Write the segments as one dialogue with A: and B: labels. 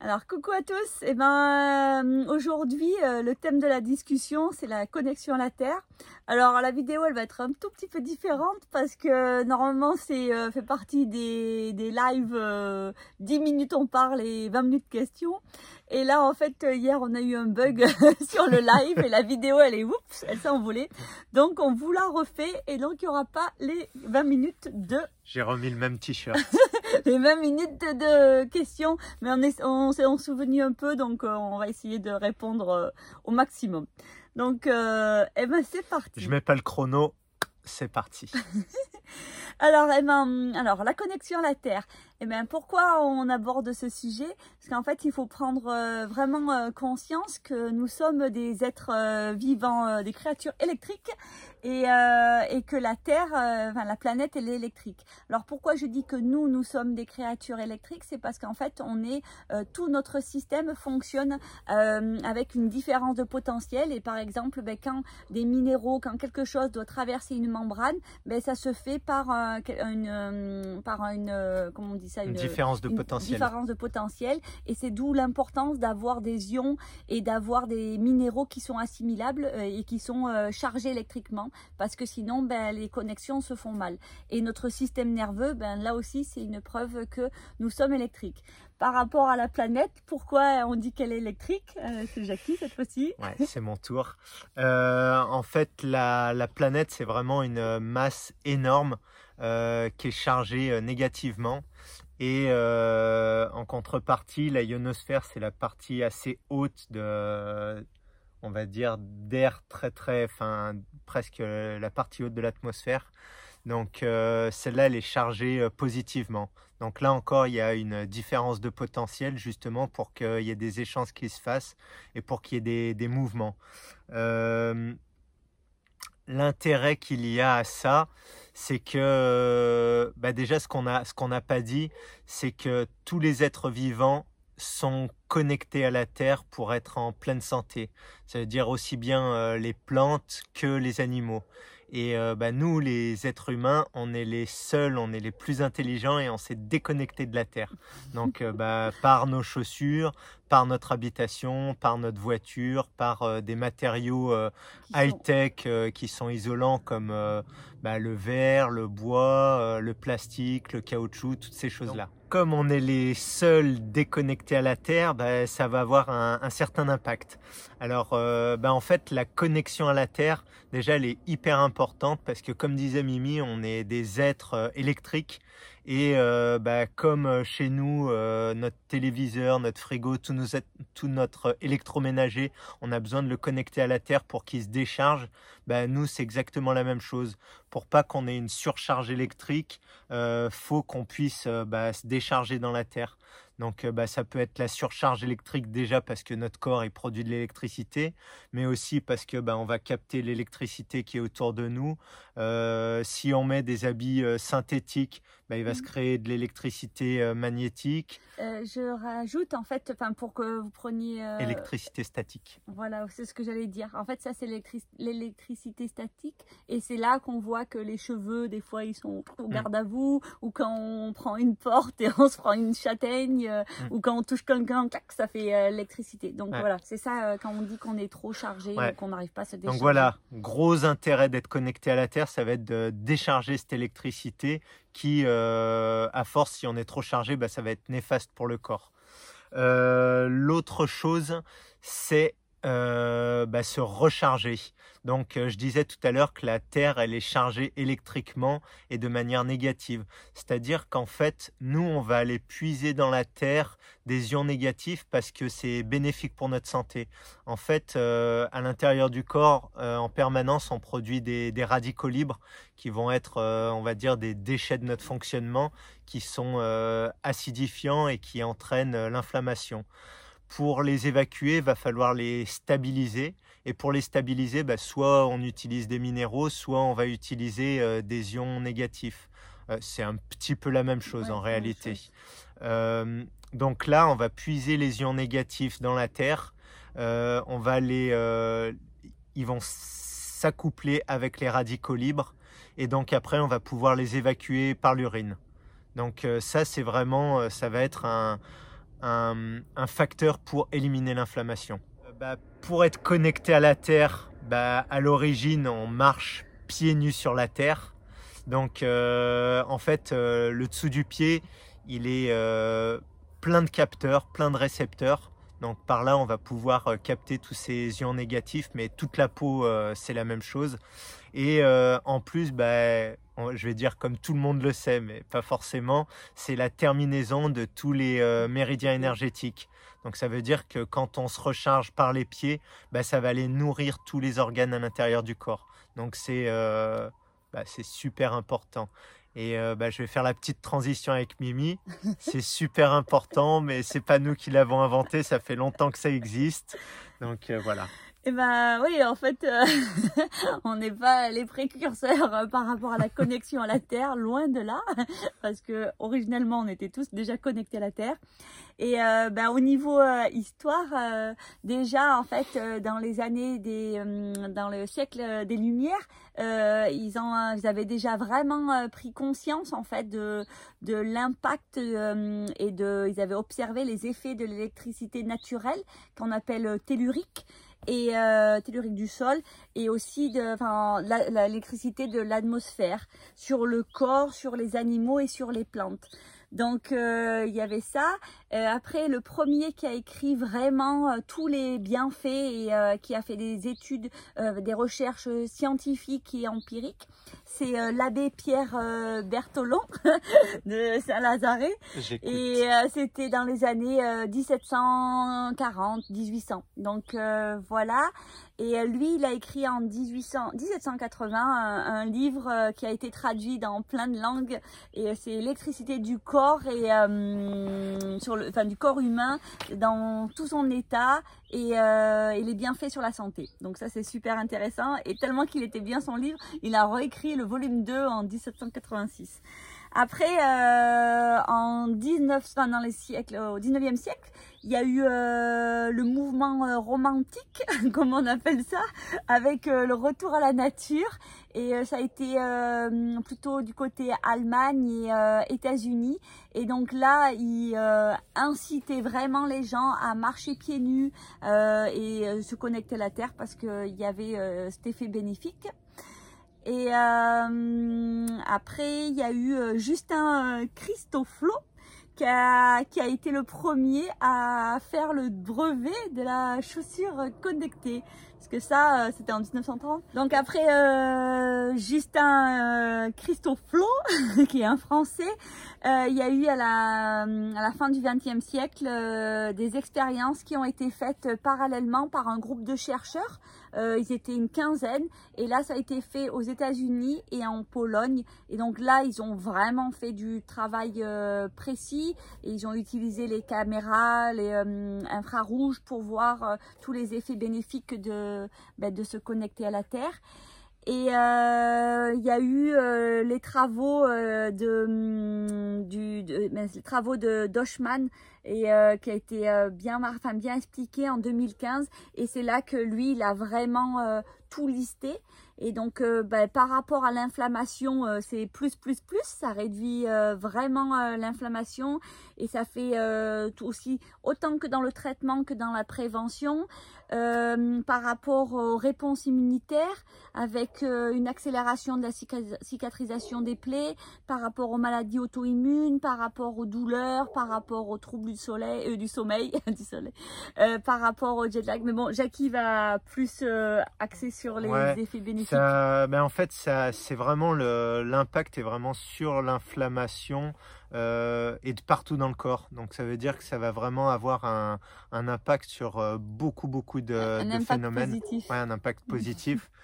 A: Alors coucou à tous. Eh ben euh, aujourd'hui euh, le thème de la discussion c'est la connexion à la Terre. Alors la vidéo elle va être un tout petit peu différente parce que normalement c'est euh, fait partie des, des lives 10 minutes on parle et 20 minutes questions. Et là en fait hier on a eu un bug sur le live et la vidéo elle est oups elle s'est envolée. Donc on vous la refait et donc il n'y aura pas les 20 minutes de
B: j'ai remis le même t-shirt.
A: les 20 minutes de questions, mais on est, on s'est souvenu un peu, donc euh, on va essayer de répondre euh, au maximum. Donc, euh, eh ben c'est parti.
B: Je mets pas le chrono, c'est parti.
A: alors, eh ben, alors, la connexion à la Terre. Eh bien, pourquoi on aborde ce sujet? Parce qu'en fait, il faut prendre euh, vraiment euh, conscience que nous sommes des êtres euh, vivants, des créatures électriques, et, et que la Terre, enfin la planète, elle est électrique. Alors pourquoi je dis que nous, nous sommes des créatures électriques? C'est parce qu'en fait, on est tout notre système fonctionne avec une différence de potentiel. Et par exemple, ben, quand des minéraux, quand quelque chose doit traverser une membrane, ben, ça se fait par une, par une, comment on dit
B: une, différence de potentiel.
A: Différence de potentiel. Et c'est d'où l'importance d'avoir des ions et d'avoir des minéraux qui sont assimilables euh, et qui sont euh, chargés électriquement, parce que sinon, ben, les connexions se font mal. Et notre système nerveux, ben, là aussi, c'est une preuve que nous sommes électriques par rapport à la planète. Pourquoi on dit qu'elle est électrique euh, C'est Jackie cette fois-ci?
B: Ouais, c'est mon tour. en fait, la, la planète, c'est vraiment une masse énorme euh, qui est chargée négativement. Et euh, en contrepartie, la ionosphère, c'est la partie assez haute de, on va dire, d'air très très, enfin presque la partie haute de l'atmosphère. Donc euh, celle-là, elle est chargée euh, positivement. Donc là encore, il y a une différence de potentiel justement pour qu'il y ait des échanges qui se fassent et pour qu'il y ait des, des mouvements. L'intérêt qu'il y a à ça, c'est que bah déjà ce qu'on a ce qu'on n'a pas dit, c'est que tous les êtres vivants sont connectés à la terre pour être en pleine santé. Ça veut dire aussi bien euh, les plantes que les animaux. Et euh, bah, nous, les êtres humains, on est les seuls, on est les plus intelligents et on s'est déconnecté de la Terre. Donc, euh, bah, par nos chaussures, par notre habitation, par notre voiture, par euh, des matériaux high-tech qui sont isolants comme bah, le verre, le bois, le plastique, le caoutchouc, toutes ces choses-là. Comme on est les seuls déconnectés à la Terre, ça va avoir un, un, certain impact. Alors, en fait, la connexion à la Terre, déjà, elle est hyper importante parce que comme disait Mimi, on est des êtres euh, électriques et euh, bah, comme euh, chez nous, notre téléviseur, notre frigo, tout, notre électroménager, on a besoin de le connecter à la Terre pour qu'il se décharge. Bah, nous, c'est exactement la même chose. Pour pas qu'on ait une surcharge électrique, faut qu'on puisse bah, se décharger dans la Terre. Donc euh, ça peut être la surcharge électrique déjà parce que notre corps produit de l'électricité, mais aussi parce que on va capter l'électricité qui est autour de nous. Euh, si on met des habits euh, synthétiques, bah, il va se mmh. créer de l'électricité magnétique.
A: je rajoute en fait, pour que vous preniez
B: électricité statique.
A: Voilà, c'est ce que j'allais dire. En fait, ça c'est l'électricité statique, et c'est là qu'on voit que les cheveux des fois ils sont au mmh. garde à vous, ou quand on prend une porte et on se prend une châtaigne euh, mm. ou quand on touche quelqu'un, ça fait euh, l'électricité. Donc voilà, c'est ça euh, quand on dit qu'on est trop chargé ou qu'on n'arrive pas à se décharger.
B: Donc voilà, gros intérêt d'être connecté à la Terre, ça va être de décharger cette électricité qui, à force, si on est trop chargé, bah, ça va être néfaste pour le corps. L'autre chose, c'est euh, bah, se recharger. Donc euh, je disais tout à l'heure que la Terre, elle est chargée électriquement et de manière négative. C'est-à-dire qu'en fait, nous, on va aller puiser dans la Terre des ions négatifs parce que c'est bénéfique pour notre santé. En fait, euh, à l'intérieur du corps, en permanence, on produit des, des, radicaux libres qui vont être, on va dire, des déchets de notre fonctionnement, qui sont acidifiants et qui entraînent l'inflammation. Pour les évacuer, il va falloir les stabiliser. Et pour les stabiliser, bah, soit on utilise des minéraux, soit on va utiliser euh, des ions négatifs. Euh, c'est un petit peu la même chose en réalité. Euh, donc là, on va puiser les ions négatifs dans la terre. on va les, ils vont s'accoupler avec les radicaux libres. Et donc après, on va pouvoir les évacuer par l'urine. Donc ça, c'est vraiment, ça va être un, un, facteur pour éliminer l'inflammation. Bah, pour être connecté à la terre, bah, à l'origine, on marche pieds nus sur la terre. Donc, en fait, le dessous du pied, il est plein de capteurs, plein de récepteurs. Donc par là, on va pouvoir euh, capter tous ces ions négatifs, mais toute la peau, euh, c'est la même chose. Et euh, en plus, bah, je vais dire comme tout le monde le sait, mais pas forcément, c'est la terminaison de tous les méridiens énergétiques. Donc ça veut dire que quand on se recharge par les pieds, bah, ça va aller nourrir tous les organes à l'intérieur du corps. Donc c'est bah, super important. Et euh, bah, je vais faire la petite transition avec Mimi. C'est super important, mais c'est pas nous qui l'avons inventé. Ça fait longtemps que ça existe. Donc euh, voilà.
A: Eh ben oui, en fait, euh, on n'est pas les précurseurs euh, par rapport à la connexion à la Terre, loin de là, parce que originellement on était tous déjà connectés à la Terre. Et euh, ben, au niveau histoire, déjà en fait dans les années des, dans le siècle des Lumières, ils ont, ils avaient déjà vraiment pris conscience en fait de l'impact et de, ils avaient observé les effets de l'électricité naturelle qu'on appelle tellurique et euh, tellurique du sol et aussi de l'électricité de l'atmosphère sur le corps, sur les animaux et sur les plantes. Donc euh, il y avait ça. Euh, après, le premier qui a écrit vraiment euh, tous les bienfaits et qui a fait des études, des recherches scientifiques et empiriques, c'est l'abbé Pierre Bertolon de Saint-Lazare. Et c'était dans les années 1740-1800. Donc voilà. Et euh, lui, il a écrit en 1800, 1780 un, livre euh, qui a été traduit dans plein de langues. Et euh, c'est l'électricité du corps et sur le, enfin du corps humain dans tout son état et, et les bienfaits sur la santé. Donc ça, c'est super intéressant. Et tellement qu'il était bien son livre, il a réécrit le volume 2 en 1786. Après, euh, en 19, dans les siècles, au 19e siècle, il y a eu euh, le mouvement euh, romantique, comme on appelle ça, avec le retour à la nature. Et ça a été plutôt du côté Allemagne et États-Unis. Et donc là, il incitait vraiment les gens à marcher pieds nus et se connecter à la terre parce qu'il y avait cet effet bénéfique. Et euh, après, il y a eu euh, Justin euh, Christoflo qui a, qui a été le premier à faire le brevet de la chaussure connectée. Parce que ça, c'était en 1930. Donc après, euh, Justin euh, Christoflo, qui est un Français, euh, il y a eu à la, à la fin du XXe siècle des expériences qui ont été faites parallèlement par un groupe de chercheurs euh, ils étaient une quinzaine. Et là ça a été fait aux États-Unis et en Pologne. Et donc là ils ont vraiment fait du travail euh, précis. Et ils ont utilisé les caméras, les euh, infrarouges pour voir tous les effets bénéfiques de, ben, de se connecter à la Terre. Et euh, il y a eu euh, les travaux euh, de, hum, du, ben, les travaux de Doshman et qui a été bien, bien expliqué en 2015. Et c'est là que lui, il a vraiment tout listé. Et donc, bah, par rapport à l'inflammation, c'est plus, plus, plus. Ça réduit vraiment l'inflammation et ça fait aussi autant que dans le traitement que dans la prévention. Par rapport aux réponses immunitaires, avec une accélération de la cicatrisation des plaies, par rapport aux maladies auto-immunes, par rapport aux douleurs, par rapport aux troubles du, soleil, du sommeil, du soleil, par rapport au jet lag. Mais bon, Jackie va plus axer sur les effets bénéfiques
B: ben en fait, ça, c'est vraiment l'impact est vraiment sur l'inflammation euh, et de partout dans le corps. Donc ça veut dire que ça va vraiment avoir un, un impact sur euh, beaucoup beaucoup de, un phénomènes.
A: Positif.
B: Ouais, un impact positif.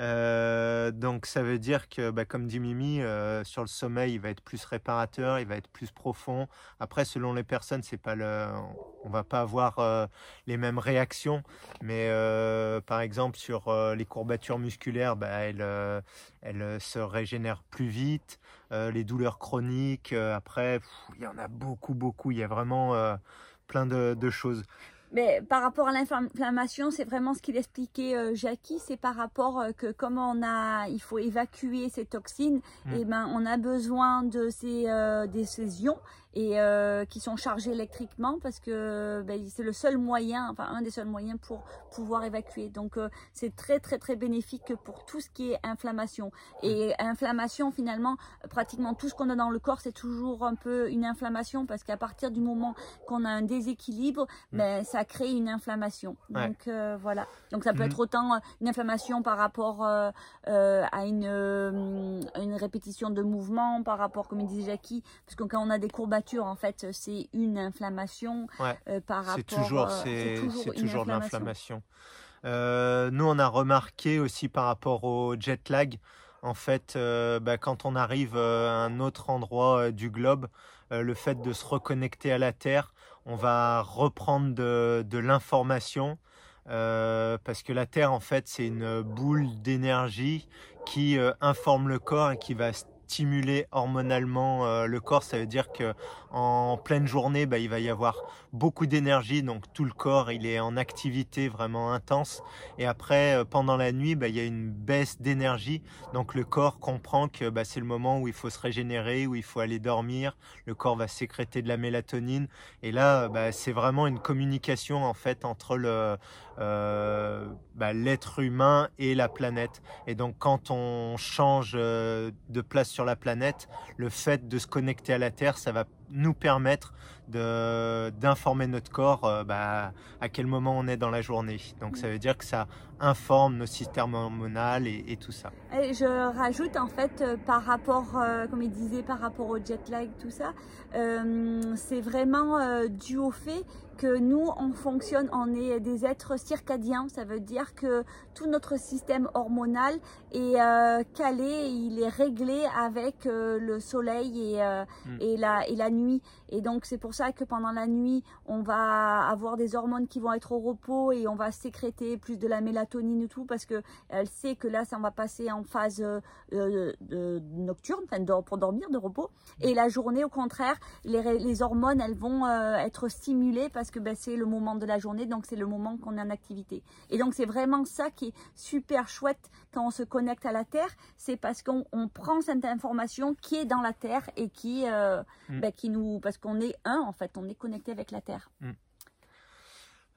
B: Euh, donc ça veut dire que, bah, comme dit Mimi, euh, sur le sommeil, il va être plus réparateur, il va être plus profond. Après, selon les personnes, c'est pas le, on va pas avoir euh, les mêmes réactions, mais par exemple sur les courbatures musculaires, bah, elles, se régénèrent plus vite. les douleurs chroniques, après, il y en a beaucoup, beaucoup. Il y a vraiment plein de choses.
A: Mais par rapport à l'inflammation, c'est vraiment ce qu'il expliquait euh, Jackie, c'est par rapport euh, que comme on a, il faut évacuer ces toxines, mm. et eh ben on a besoin de ces, euh, ces ions et euh, qui sont chargés électriquement parce que ben, c'est le seul moyen, enfin un des seuls moyens pour pouvoir évacuer. Donc euh, c'est très très très bénéfique pour tout ce qui est inflammation. Et inflammation finalement, pratiquement tout ce qu'on a dans le corps c'est toujours un peu une inflammation parce qu'à partir du moment qu'on a un déséquilibre, mm. ben, ça crée une inflammation. Donc euh, voilà. Donc ça peut mm. être autant une inflammation par rapport à une, une répétition de mouvement, par rapport comme il disait Jackie, parce que quand on a des courbatures en fait, c'est une inflammation euh, par rapport.
B: Toujours, euh, c'est toujours, toujours de l'inflammation. Euh, nous, on a remarqué aussi par rapport au jet lag, en fait, bah, quand on arrive à un autre endroit du globe, le fait de se reconnecter à la Terre, on va reprendre de, l'information. parce que la Terre, en fait, c'est une boule d'énergie qui informe le corps et qui va stimuler hormonalement euh, le corps. Ça veut dire que en pleine journée, bah, il va y avoir beaucoup d'énergie, donc tout le corps il est en activité vraiment intense. Et après, euh, pendant la nuit, bah, il y a une baisse d'énergie, donc le corps comprend que bah, c'est le moment où il faut se régénérer, où il faut aller dormir. Le corps va sécréter de la mélatonine, et là, bah, c'est vraiment une communication en fait entre le euh, bah, l'être humain et la planète. Et donc quand on change euh, de place sur la planète, le fait de se connecter à la Terre, ça va nous permettre d'informer notre corps euh, bah, à quel moment on est dans la journée. Donc ça veut dire que ça informe nos systèmes hormonaux et, tout ça.
A: Et je rajoute en fait euh, par rapport, euh, comme il disait, par rapport au jet lag, tout ça, c'est vraiment dû au fait que nous, on fonctionne, on est des êtres circadiens. Ça veut dire que tout notre système hormonal est calé, il est réglé avec le soleil et, mm. et, la, et la nuit. Et donc c'est pour ça que pendant la nuit, on va avoir des hormones qui vont être au repos et on va sécréter plus de la mélatonine et tout parce que elle sait que là, ça va passer en phase euh, nocturne, pour dormir, de repos. Et la journée, au contraire, les, hormones, elles vont euh, être stimulées parce que ben, c'est le moment de la journée, donc c'est le moment qu'on est en activité. Et donc c'est vraiment ça qui est super chouette quand on se connecte à la Terre, c'est parce qu'on prend cette information qui est dans la Terre et qui, euh, mm. ben, qui parce qu'on est un en fait, on est connecté avec la Terre. Mm.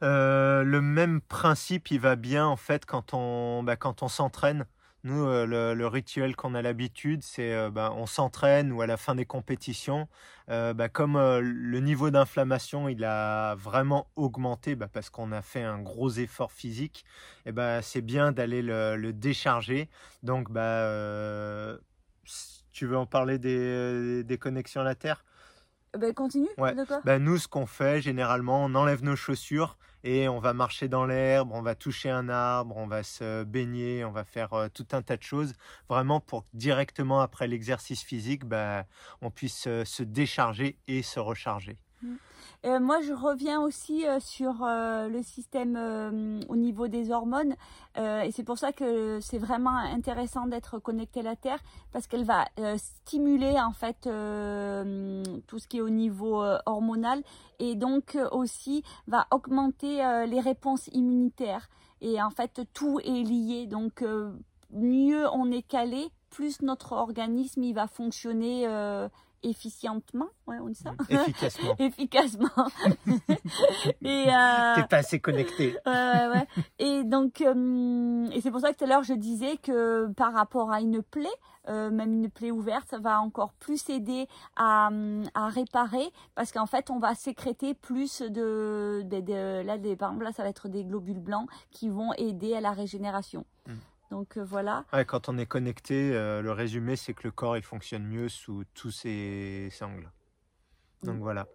B: Euh, le même principe, il va bien en fait quand on, bah, quand on s'entraîne. Nous, euh, le, rituel qu'on a l'habitude, c'est euh, bah, on s'entraîne ou à la fin des compétitions, bah, comme le niveau d'inflammation il a vraiment augmenté parce qu'on a fait un gros effort physique, et bah, c'est bien d'aller le, décharger. Donc, tu veux en parler des connexions à la Terre?
A: Ben, continue.
B: Ben, nous, ce qu'on fait, généralement, on enlève nos chaussures et on va marcher dans l'herbe, on va toucher un arbre, on va se baigner, on va faire euh, tout un tas de choses, vraiment pour que directement après l'exercice physique, ben, on puisse euh, se décharger et se recharger.
A: Mmh. Euh, moi, je reviens aussi euh, sur euh, le système au niveau des hormones. et c'est pour ça que c'est vraiment intéressant d'être connecté à la Terre parce qu'elle va stimuler en fait tout ce qui est au niveau hormonal et donc aussi va augmenter les réponses immunitaires. Et en fait, tout est lié. Donc, mieux on est calé, plus notre organisme il va fonctionner efficientement, ouais, on dit ça
B: Efficacement.
A: Efficacement.
B: et euh... T'es pas assez connecté.
A: ouais, ouais. Et donc, euh, et c'est pour ça que tout à l'heure je disais que par rapport à une plaie, euh, même une plaie ouverte, ça va encore plus aider à, à réparer parce qu'en fait, on va sécréter plus de, de, là, des, par exemple, là, ça va être des globules blancs qui vont aider à la régénération. Hmm. Donc euh, voilà.
B: quand on est connecté, euh, le résumé c'est que le corps il fonctionne mieux sous tous ses angles. Donc mm. voilà.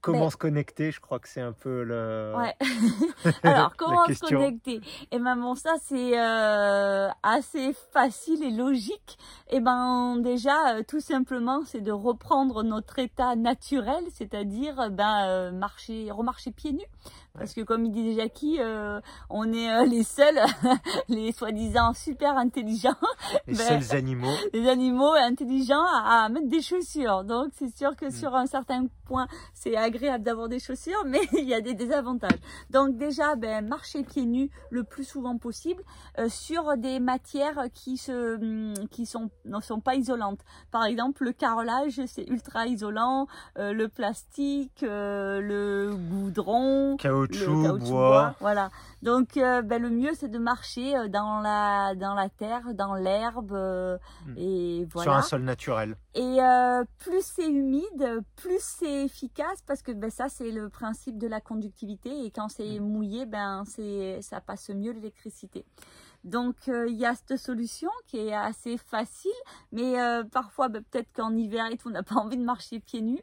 B: Euh, Comment se connecter Je crois que c'est un peu le.
A: Ouais. Alors, comment se connecter? Et eh ben bon, ça c'est euh, assez facile et logique. Et eh ben déjà, euh, tout simplement, c'est de reprendre notre état naturel, c'est-à-dire ben euh, marcher, remarcher pieds nus. Parce que comme il dit Jackie, on est les seuls, les soi-disant super intelligents.
B: Les ben, seuls animaux.
A: Les animaux intelligents à, mettre des chaussures. Donc c'est sûr que mm. sur un certain point c'est agréable d'avoir des chaussures, mais il y a des désavantages. Donc déjà, ben, marcher pieds nus le plus souvent possible euh, sur des matières qui se, hum, qui sont, ne sont pas isolantes. Par exemple, le carrelage, c'est ultra isolant, euh, le plastique, euh, le goudron,
B: caoutchouc, le caoutchouc bois.
A: Voilà. Donc, ben, le mieux, c'est de marcher dans la, dans la terre, dans l'herbe, hmm. et voilà.
B: Sur un sol naturel.
A: Et plus c'est humide, plus c'est efficace parce que ben, ça, c'est le principe de la conductivité. Et quand c'est mm. mouillé, ben, ça passe mieux l'électricité. Donc euh, il y a cette solution qui est assez facile, mais euh, parfois ben, peut-être qu'en hiver et tout, on n'a pas envie de marcher pieds nus.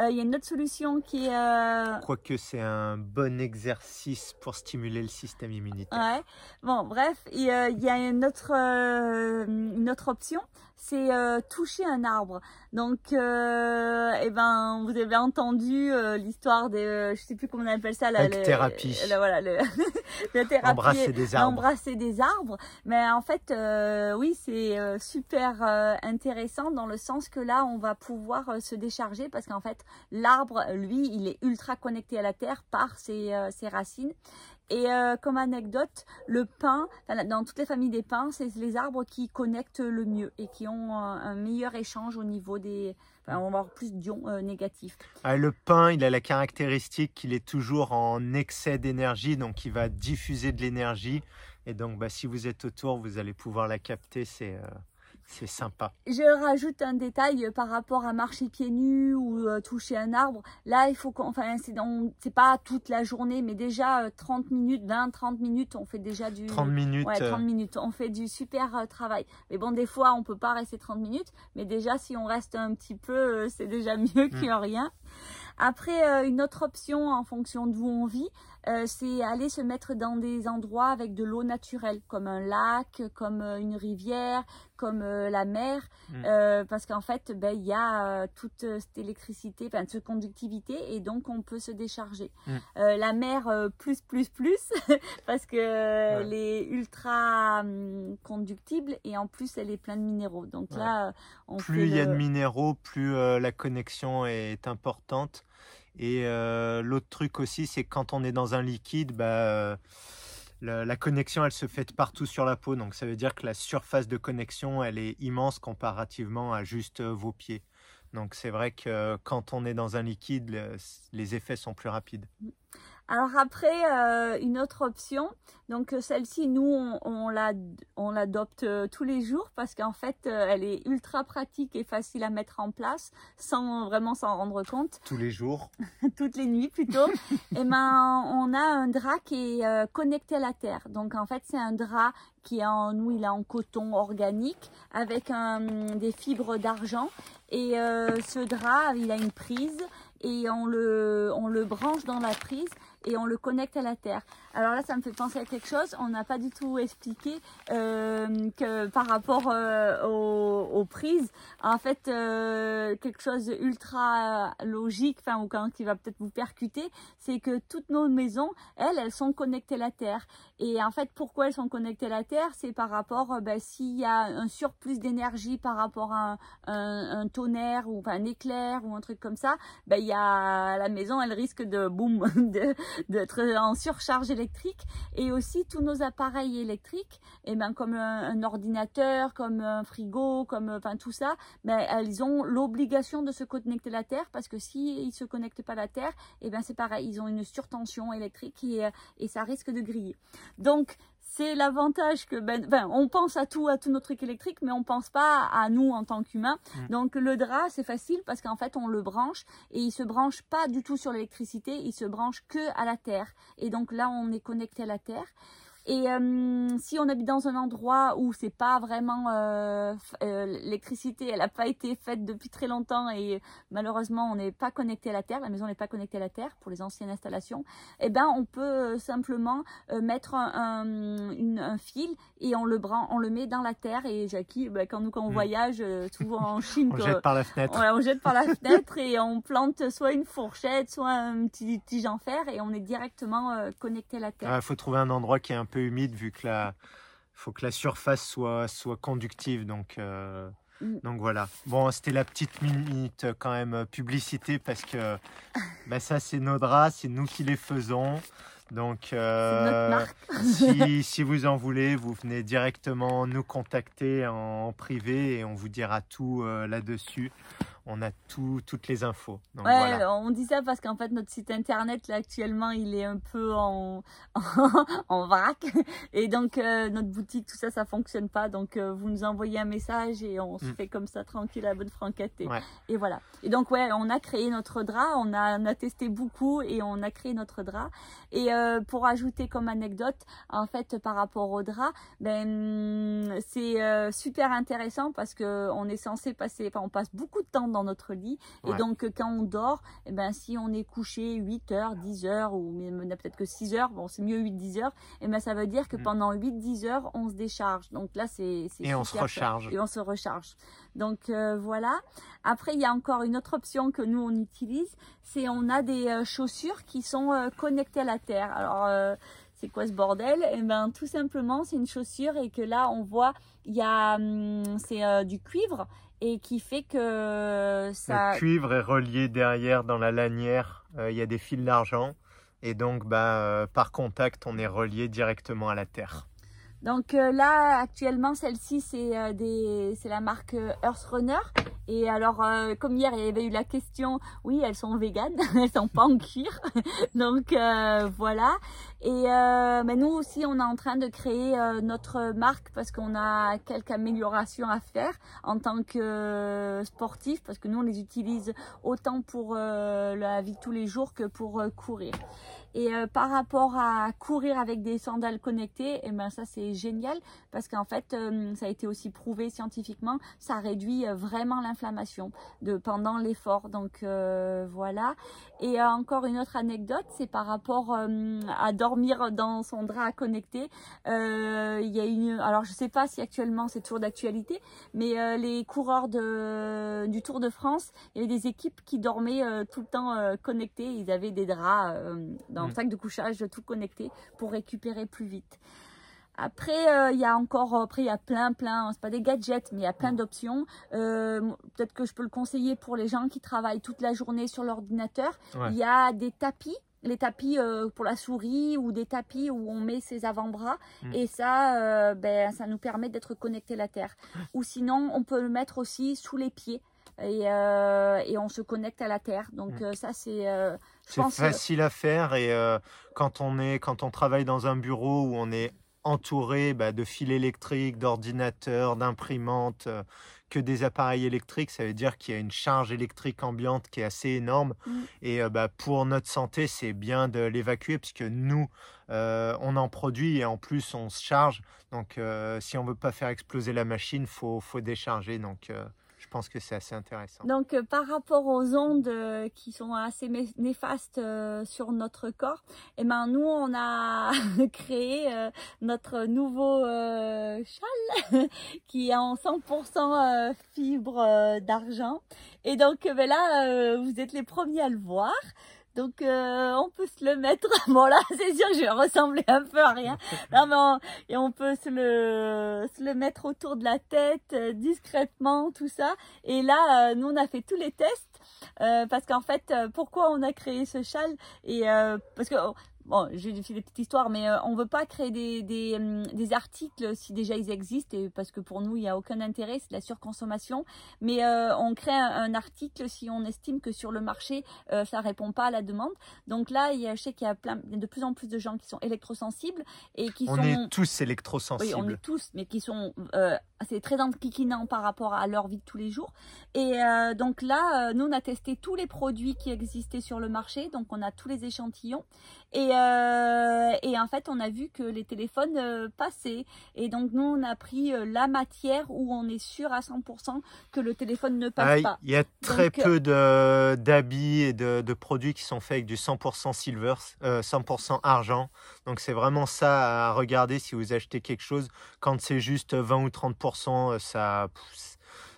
A: Euh, il y a une autre solution qui est...
B: Quoique c'est un bon exercice pour stimuler le système immunitaire.
A: Ouais. Bon, bref, il y a une autre, une autre option, c'est toucher un arbre. Donc, eh ben, vous avez entendu l'histoire des, je sais plus comment on appelle ça,
B: la, thérapie.
A: voilà, la thérapie.
B: Embrasser des arbres.
A: Embrasser des arbres mais en fait, euh, oui, c'est euh, super euh, intéressant dans le sens que là, on va pouvoir se décharger parce qu'en fait, l'arbre, lui, il est ultra connecté à la terre par ses, ses racines. Et comme anecdote, le pin, dans toutes les familles des pins, c'est les arbres qui connectent le mieux et qui ont un meilleur échange au niveau des... On va avoir plus d'ions négatifs.
B: Ah, le pin, il a la caractéristique qu'il est toujours en excès d'énergie, donc il va diffuser de l'énergie et donc, bah, si vous êtes autour, vous allez pouvoir la capter. C'est euh, c'est sympa.
A: Je rajoute un détail par rapport à marcher pieds nus ou euh, toucher un arbre. Là, il faut qu'on, enfin, c'est pas toute la journée, mais déjà 30 euh, minutes, 20, 30 minutes, on fait déjà du.
B: 30 minutes.
A: Ouais, 30 minutes. On fait du super travail. Mais bon, des fois, on peut pas rester 30 minutes, mais déjà, si on reste un petit peu, c'est déjà mieux mm. que rien. Après, une autre option en fonction d'où on vit, euh, c'est aller se mettre dans des endroits avec de l'eau naturelle, comme un lac, comme euh, une rivière, comme euh, la mer, mm. parce qu'en fait, ben, il y a toute cette électricité, enfin, cette conductivité, et donc on peut se décharger. Mm. la mer, plus, plus, plus, parce que elle est ultra hum, conductible, et en plus, elle est pleine de minéraux. Donc là,
B: on plus il y a de minéraux, plus la connexion est importante. Et euh, l'autre truc aussi, c'est quand on est dans un liquide, bah, euh, la, connexion, elle se fait partout sur la peau. Donc ça veut dire que la surface de connexion, elle est immense comparativement à juste euh, vos pieds. Donc c'est vrai que quand on est dans un liquide, les effets sont plus rapides.
A: Alors après, euh, une autre option, donc euh, celle-ci, nous, on, on l'adopte euh, tous les jours parce qu'en fait, elle est ultra pratique et facile à mettre en place sans vraiment s'en rendre compte.
B: Tous les jours
A: Toutes les nuits plutôt. et eh ben, on a un drap qui est connecté à la terre. Donc en fait, c'est un drap qui est en, nous, il est en coton organique avec des fibres d'argent. Et ce drap, il a une prise et on le, on le branche dans la prise et on le connecte à la terre. Alors là, ça me fait penser à quelque chose. On n'a pas du tout expliqué euh, que par rapport euh, aux, prises, en fait, euh, quelque chose ultra logique, enfin ou quand qui va peut-être vous percuter, c'est que toutes nos maisons, elles, elles sont connectées à la terre. Et en fait, pourquoi elles sont connectées à la terre? C'est par rapport, ben, s'il y a un surplus d'énergie par rapport à un, tonnerre ou un éclair ou un truc comme ça, ben, il y a la maison, elle risque de boum, de, d'être en surcharge électrique et aussi tous nos appareils électriques et eh ben comme un, ordinateur comme un frigo comme enfin tout ça ben elles ont l'obligation de se connecter à la terre parce que si ils se connectent pas à la terre et eh ben c'est pareil ils ont une surtension électrique et, et ça risque de griller. Donc c'est l'avantage que ben, on pense à tout, à tout notre truc électrique, mais on pense pas à nous en tant qu'humains. Donc le drap, c'est facile parce qu'en fait on le branche et il se branche pas du tout sur l'électricité, il se branche que à la terre. Et donc là on est connecté à la terre. Et euh, si on habite dans un endroit où c'est pas vraiment euh, euh, l'électricité, elle n'a pas été faite depuis très longtemps et malheureusement on n'est pas connecté à la terre, la maison n'est pas connectée à la terre pour les anciennes installations, eh ben on peut simplement mettre un, un, fil et on le brand, on le met dans la terre et Jackie, ben, quand nous quand on hmm. voyage, souvent en Chine,
B: on jette par la fenêtre,
A: on jette par la fenêtre et on plante soit une fourchette, soit un petit tige en fer et on est directement connecté à la terre.
B: Il faut trouver un endroit qui est un peu humide vu que la faut que la surface soit soit conductive donc euh, Mm. Donc voilà. Bon, c'était la petite minute quand même publicité parce que bah, ça, c'est nos draps, c'est nous qui les faisons. Donc,
A: euh,
B: si, si, vous en voulez, vous venez directement nous contacter en privé et on vous dira tout euh, là-dessus on a tout, toutes les infos.
A: ouais, on dit ça parce qu'en fait notre site internet là actuellement il est un peu en, en, vrac et donc euh, notre boutique tout ça ça fonctionne pas donc euh, vous nous envoyez un message et on se mm. fait comme ça tranquille à bonne franquette et, et, voilà. Et donc ouais on a créé notre drap, on a, on a testé beaucoup et on a créé notre drap et euh, pour ajouter comme anecdote en fait par rapport au drap ben c'est super intéressant parce que on est censé passer, enfin on passe beaucoup de temps dans notre lit. Et donc, quand on dort, eh ben, si on est couché 8 heures, 10 heures, ou même peut-être que 6 heures, bon, c'est mieux 8-10 heures, et eh ben, ça veut dire que mm. pendant 8-10 heures, on se décharge. Donc là, c'est.
B: Et on se recharge.
A: Et on se recharge. Donc euh, voilà. Après, il y a encore une autre option que nous, on utilise. C'est on a des euh, chaussures qui sont euh, connectées à la terre. Alors, c'est quoi ce bordel? Eh ben, tout simplement, c'est une chaussure et que là, on voit, il y a, hum, c'est du cuivre et qui fait que ça.
B: Le cuivre est relié derrière dans la lanière. Euh, il y a des fils d'argent et donc bah, euh, par contact, on est relié directement à la terre.
A: Donc euh, là, actuellement, celle-ci, c'est c'est la marque Earth Runner. Et alors, comme hier, il y avait eu la question, oui, elles sont véganes, elles sont pas en cuir. Donc voilà. Et euh, mais nous aussi, on est en train de créer euh, notre marque parce qu'on a quelques améliorations à faire en tant que euh, sportif, parce que nous, on les utilise autant pour euh, la vie de tous les jours que pour courir. Et par rapport à courir avec des sandales connectées, et eh ben ça c'est génial parce qu'en fait, ça a été aussi prouvé scientifiquement, ça réduit vraiment l'inflammation de pendant l'effort. Donc voilà. Et encore une autre anecdote, c'est par rapport à dormir dans son drap connecté. Euh, il y a une, alors je sais pas si actuellement c'est toujours d'actualité, mais euh, les coureurs de, du Tour de France, il y avait des équipes qui dormaient euh, tout le temps connectés. Ils avaient des draps dans le mm. sac de couchage tout connecté pour récupérer plus vite. Après, il y a encore, après il y a plein, plein, c'est pas des gadgets, mais il y a plein mm. d'options. Peut-être que je peux le conseiller pour les gens qui travaillent toute la journée sur l'ordinateur. Il y a des tapis les tapis euh, pour la souris ou des tapis où on met ses avant-bras mm. et ça euh, ben, ça nous permet d'être connecté à la terre ou sinon on peut le mettre aussi sous les pieds et, euh, et on se connecte à la terre donc ça c'est
B: c'est facile à faire et quand on est quand on travaille dans un bureau où on est entouré bah, de fils électriques d'ordinateurs d'imprimantes que des appareils électriques, ça veut dire qu'il y a une charge électrique ambiante qui est assez énorme. Mm. Et euh, bah, pour notre santé, c'est bien de l'évacuer puisque nous, euh, on en produit et en plus on se charge. Donc euh, si on veut pas faire exploser la machine, faut faut décharger. Donc je pense que c'est assez intéressant.
A: Donc, euh, par rapport aux ondes euh, qui sont assez néfastes euh, sur notre corps, eh ben, nous, on a créé notre nouveau châle qui est en 100% fibre d'argent. Et donc, ben là, vous êtes les premiers à le voir. Donc euh, on peut se le mettre. Bon là, c'est sûr que je vais ressembler un peu à rien. Non mais on, et on peut se le se le mettre autour de la tête euh, discrètement, tout ça. Et là, euh, nous on a fait tous les tests parce qu'en fait, pourquoi on a créé ce châle? Et parce que bon, j'ai fait des petites histoires, mais euh, on veut pas créer des, des, hum, des, articles si déjà ils existent, et parce que pour nous, il n'y a aucun intérêt, c'est de la surconsommation. Mais euh, on crée un, article si on estime que sur le marché, euh, ça répond pas à la demande. Donc là, il y a, je sais qu'il y a plein, de plus en plus de gens qui sont électrosensibles et qui
B: on
A: sont...
B: est tous électrosensibles.
A: Oui, on est tous, mais qui sont euh, c'est très enquiquinant par rapport à leur vie de tous les jours. Et euh, donc là, nous, on a testé tous les produits qui existaient sur le marché, donc on a tous les échantillons. Et, euh, et en fait, on a vu que les téléphones passaient. Et donc nous, on a pris la matière où on est sûr à 100% que le téléphone ne passe pas.
B: Il y a très peu d'habits et de, de, produits qui sont faits avec du 100% silver, 100% argent. Donc c'est vraiment ça à regarder si vous achetez quelque chose. Quand c'est juste 20 ou 30%, euh, ça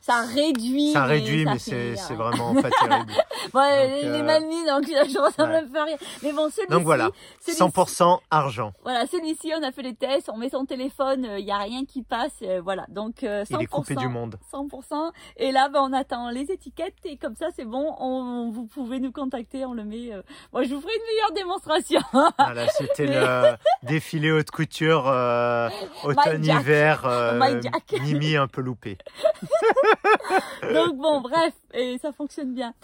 A: ça réduit.
B: Ça réduit, mais c'est vraiment pas terrible.
A: ouais, les, euh... malmis, donc je ressemble ouais. un peu à rien. Mais bon, celui-ci.
B: Donc voilà, 100% argent.
A: Voilà, celui-ci, on a fait les tests, on met son téléphone, il n'y a rien qui passe, voilà. Donc 100%.
B: Il est coupé du monde.
A: 100%. Et là, ben, on attend les étiquettes et comme ça, c'est bon, on, vous pouvez nous contacter, on le met. Moi, je vous ferai une meilleure démonstration.
B: voilà, c'était le défilé haute couture euh, automne-hiver, euh, Mimi un peu loupé.
A: donc bon, bref, et ça fonctionne bien.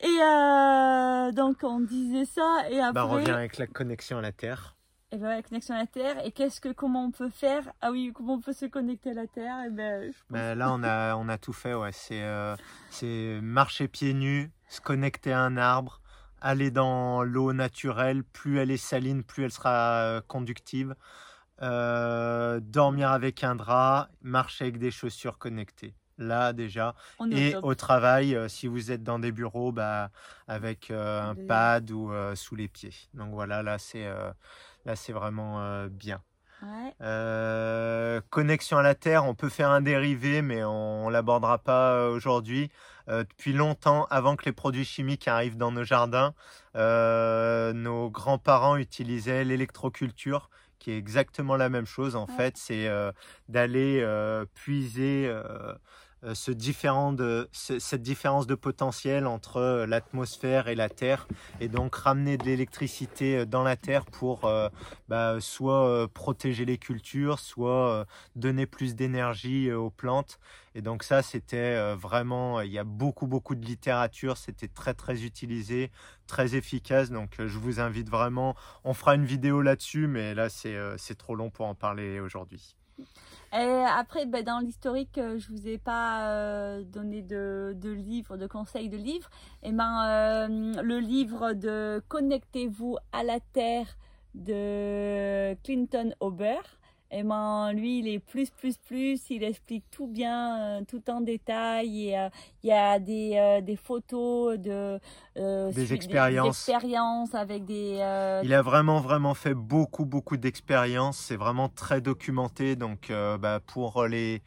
A: Et euh, donc on disait ça et après.
B: Bah, on revient avec la connexion à la Terre.
A: Et ben la connexion à la Terre. Et qu'est-ce que comment on peut faire? Ah oui, comment on peut se connecter à la Terre? Et ben,
B: ben là on a on a tout fait. Ouais, c'est c'est marcher pieds nus, se connecter à un arbre, aller dans l'eau naturelle. Plus elle est saline, plus elle sera conductive. Euh, dormir avec un drap, marcher avec des chaussures connectées. Là déjà. Et au travail, euh, si vous êtes dans des bureaux, bah, avec euh, un pad ou sous les pieds. Donc voilà, là c'est là c'est vraiment bien. connexion à la Terre, on peut faire un dérivé, mais on, ne l'abordera pas aujourd'hui. depuis longtemps, avant que les produits chimiques arrivent dans nos jardins, nos grands-parents utilisaient l'électroculture qui est exactement la même chose en fait, c'est euh, d'aller euh, puiser euh, ce différent de, cette différence de potentiel entre l'atmosphère et la Terre et donc ramener de l'électricité dans la Terre pour bah, soit protéger les cultures, soit donner plus d'énergie aux plantes. Et donc ça, c'était vraiment, il y a beaucoup, beaucoup de littérature, c'était très, très utilisé, très efficace. Donc je vous invite vraiment, on fera une vidéo là-dessus, mais là, c'est trop long pour en parler aujourd'hui.
A: Et après, ben, dans l'historique, euh, je vous ai pas euh, donné de, de livres, de conseils de livres. Et ben, euh, le livre de Connectez-vous à la Terre de Clinton Ober et ben lui il est plus plus plus. Il explique tout bien tout en détail. Et il y a des, des photos de
B: des expériences.
A: expériences avec des
B: il a vraiment vraiment fait beaucoup beaucoup d'expériences. C'est vraiment très documenté. Donc bah, pour les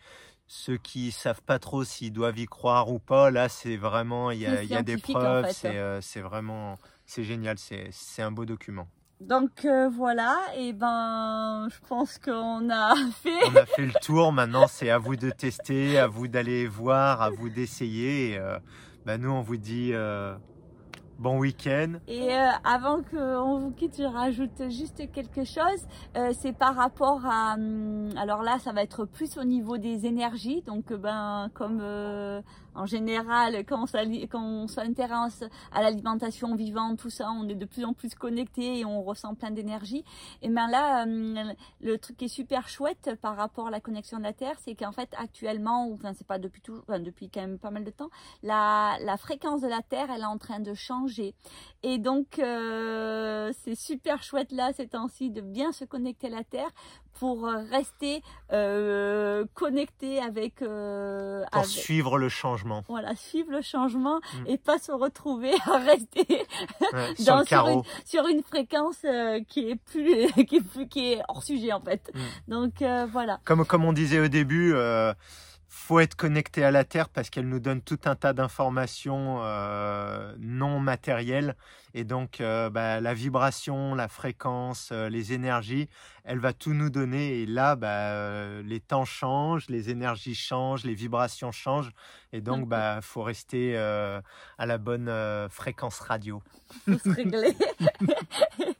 B: ceux qui savent pas trop s'ils doivent y croire ou pas là c'est vraiment il y a, y a des preuves. c'est c'est vraiment c'est génial. C'est un beau document
A: donc euh, voilà, et ben je pense qu'on a fait.
B: On a fait le tour. Maintenant, c'est à vous de tester, à vous d'aller voir, à vous d'essayer. Euh, ben, nous, on vous dit euh, Bon week-end.
A: Et euh, avant qu'on vous quitte, je rajoute juste quelque chose. C'est par rapport à, hum, alors là, ça va être plus au niveau des énergies. Donc, ben, comme en général, quand on s'intéresse à l'alimentation vivante, tout ça, on est de plus en plus connecté et on ressent plein d'énergie. Et ben là, hum, le truc qui est super chouette par rapport à la connexion de la Terre, c'est qu'en fait, actuellement, enfin, c'est pas depuis tout, enfin, depuis quand même pas mal de temps, la, la fréquence de la Terre, elle est en train de changer et donc, euh, c'est super chouette là, ces temps-ci, de bien se connecter à la Terre pour rester euh, connecté avec... Euh,
B: pour suivre le changement.
A: Voilà, suivre le changement mm. et pas se retrouver à rester
B: dans,
A: sur, une, sur, une, fréquence qui est plus qui est plus qui est hors sujet en fait. Mm. Donc voilà.
B: Comme comme on disait au début faut être connecté à la Terre parce qu'elle nous donne tout un tas d'informations euh, non matérielles. Et donc, euh, bah, la vibration, la fréquence, euh, les énergies, elle va tout nous donner. Et là, bah, les temps changent, les énergies changent, les vibrations changent. Et donc, bah, faut rester à la bonne fréquence radio.
A: Faut se régler.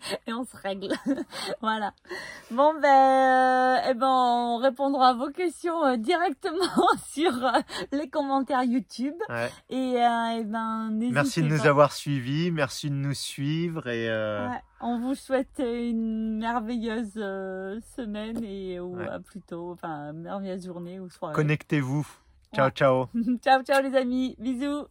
A: et on se règle. voilà. Bon, ben, eh ben, on répondra à vos questions directement sur euh, les commentaires YouTube. Et, euh, et ben,
B: merci de nous avoir suivis, merci de nous suivre et euh,
A: on vous souhaite une merveilleuse semaine et ou plutôt, enfin, merveilleuse journée ou soirée.
B: Connectez-vous. Ciao, ciao.
A: ciao, ciao les amis. Bisous.